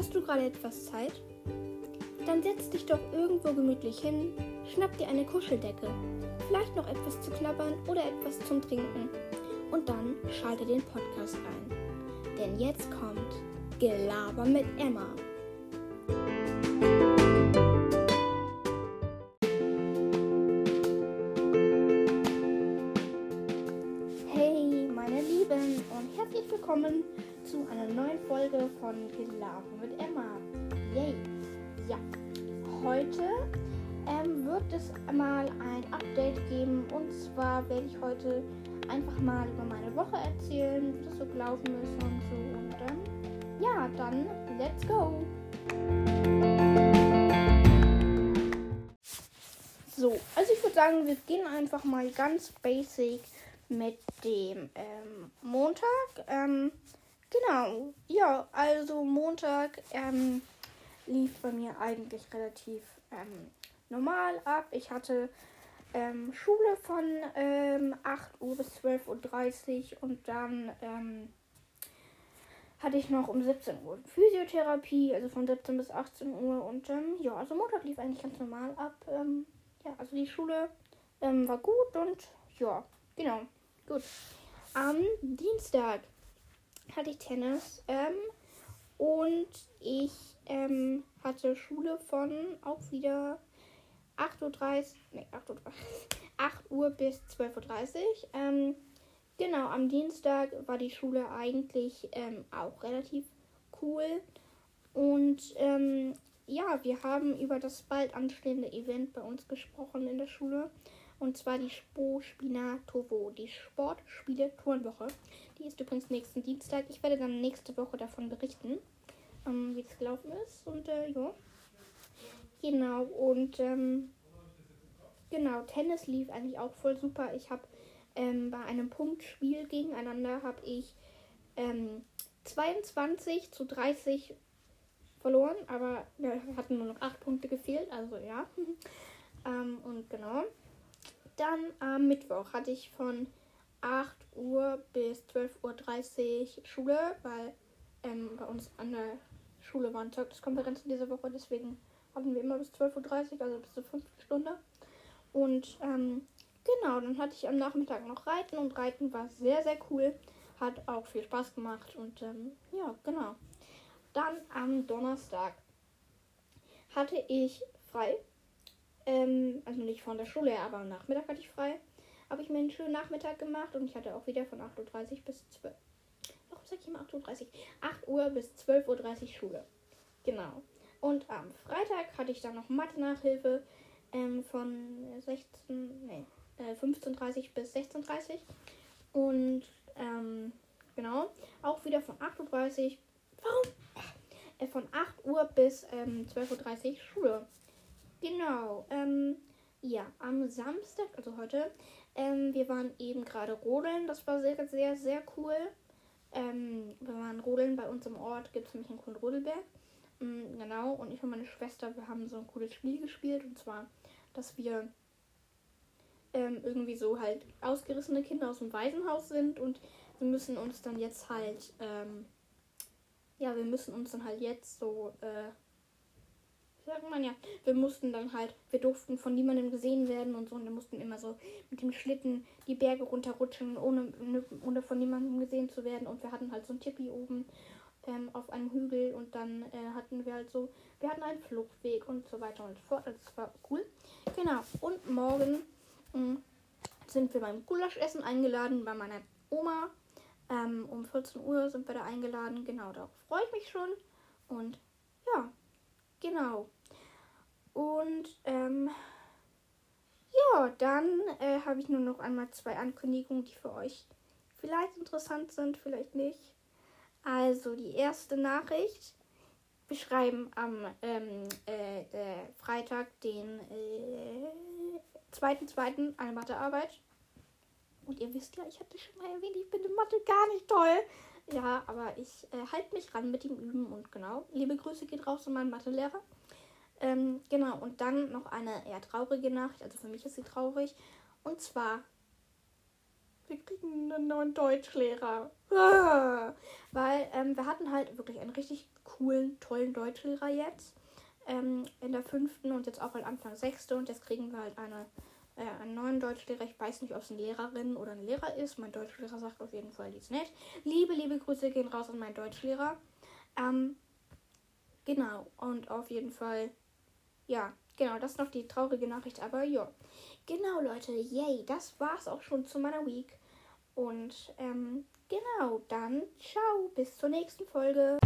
Hast du gerade etwas Zeit? Dann setz dich doch irgendwo gemütlich hin, schnapp dir eine Kuscheldecke, vielleicht noch etwas zu knabbern oder etwas zum Trinken und dann schalte den Podcast ein. Denn jetzt kommt Gelaber mit Emma. Und herzlich willkommen zu einer neuen Folge von Gelaber mit Emma. Yay! Ja, heute ähm, wird es mal ein Update geben und zwar werde ich heute einfach mal über meine Woche erzählen, wie das so gelaufen ist und so und ähm, ja, dann let's go! So, also ich würde sagen, wir gehen einfach mal ganz basic mit dem ähm, Montag. Ähm, genau, ja, also Montag ähm, lief bei mir eigentlich relativ ähm, normal ab. Ich hatte ähm, Schule von ähm, 8 Uhr bis 12.30 Uhr und dann ähm, hatte ich noch um 17 Uhr Physiotherapie, also von 17 bis 18 Uhr. Und ja, also Montag lief eigentlich ganz normal ab. Ja, also die Schule war gut und ja, genau, gut. Am Dienstag hatte ich Tennis ähm, und ich ähm, hatte Schule von auch wieder 8.30 Uhr, nee, 8 Uhr, 8 Uhr bis 12.30 Uhr. Ähm, genau, am Dienstag war die Schule eigentlich ähm, auch relativ cool. Und ähm, ja, wir haben über das bald anstehende Event bei uns gesprochen in der Schule. Und zwar die Spo Spinatovo, die Sportspiele-Turnwoche. Die ist übrigens nächsten Dienstag. Ich werde dann nächste Woche davon berichten, ähm, wie es gelaufen ist. Und äh, ja. Genau, und ähm, genau, Tennis lief eigentlich auch voll super. Ich habe ähm, bei einem Punktspiel gegeneinander habe ich ähm, 22 zu 30 verloren, aber wir hatten nur noch 8 Punkte gefehlt, also ja. ähm, und genau. Dann am Mittwoch hatte ich von 8 Uhr bis 12.30 Uhr Schule, weil ähm, bei uns an der Schule waren Zeugniskonferenzen diese Woche, deswegen hatten wir immer bis 12.30 Uhr, also bis zur 5. Stunde. Und ähm, genau, dann hatte ich am Nachmittag noch Reiten und Reiten war sehr, sehr cool. Hat auch viel Spaß gemacht und ähm, ja, genau. Dann am Donnerstag hatte ich frei. Ähm, also nicht von der Schule her, aber am Nachmittag hatte ich frei. Habe ich mir einen schönen Nachmittag gemacht und ich hatte auch wieder von 8.30 Uhr bis 12 Warum sage ich immer 8.30 Uhr? 8 Uhr bis 12.30 Uhr Schule. Genau. Und am Freitag hatte ich dann noch Mathe-Nachhilfe ähm, von 16, nee, äh, 15.30 bis 16.30 Und ähm, genau, auch wieder von 8.30 Uhr. Warum? Äh, von 8 Uhr bis ähm, 12.30 Uhr Schule. Genau. Ähm, ja, am Samstag, also heute, ähm, wir waren eben gerade rodeln. Das war sehr, sehr, sehr cool. Ähm, wir waren rodeln bei uns im Ort, gibt es nämlich einen coolen Rodelberg. Mhm, genau, und ich und meine Schwester, wir haben so ein cooles Spiel gespielt. Und zwar, dass wir ähm, irgendwie so halt ausgerissene Kinder aus dem Waisenhaus sind und wir müssen uns dann jetzt halt, ähm, ja, wir müssen uns dann halt jetzt so, äh, sagt man ja, wir mussten dann halt, wir durften von niemandem gesehen werden und so und wir mussten immer so mit dem Schlitten die Berge runterrutschen, ohne, ohne von niemandem gesehen zu werden und wir hatten halt so ein Tippi oben ähm, auf einem Hügel und dann äh, hatten wir halt so, wir hatten einen Fluchtweg und so weiter und so fort. Also das war cool. Genau. Und morgen mh, mm, sind wir beim Gulaschessen eingeladen bei meiner Oma. Ähm, um 14 Uhr sind wir da eingeladen. Genau, darauf freue ich mich schon. Und ja, genau. Und ähm, ja, dann äh, habe ich nur noch einmal zwei Ankündigungen, die für euch vielleicht interessant sind, vielleicht nicht. Also die erste Nachricht. Wir schreiben am ähm, äh, Freitag, den äh, 2.2. eine Mathearbeit. Und ihr wisst ja, ich hatte schon mal erwähnt, ich bin in Mathe gar nicht toll. Ja, aber ich äh, halte mich ran mit dem Üben und genau. Liebe Grüße geht raus an meinen Mathelehrer. Ähm, genau, und dann noch eine eher traurige Nachricht. Also für mich ist sie traurig. Und zwar wir kriegen einen neuen Deutschlehrer. Ah. Weil ähm, wir hatten halt wirklich einen richtig coolen, tollen Deutschlehrer jetzt. Ähm, in der fünften und jetzt auch halt Anfang sechste. Und jetzt kriegen wir halt eine, äh, einen neuen Deutschlehrer. Ich weiß nicht, ob es eine Lehrerin oder ein Lehrer ist. Mein Deutschlehrer sagt auf jeden Fall, die ist nett. Liebe, liebe Grüße gehen raus an meinen Deutschlehrer. Ähm, genau. Und auf jeden Fall, ja, genau, das ist noch die traurige Nachricht. Aber ja. Genau, Leute, yay, das war's auch schon zu meiner Week. Und ähm, genau, dann ciao, bis zur nächsten Folge.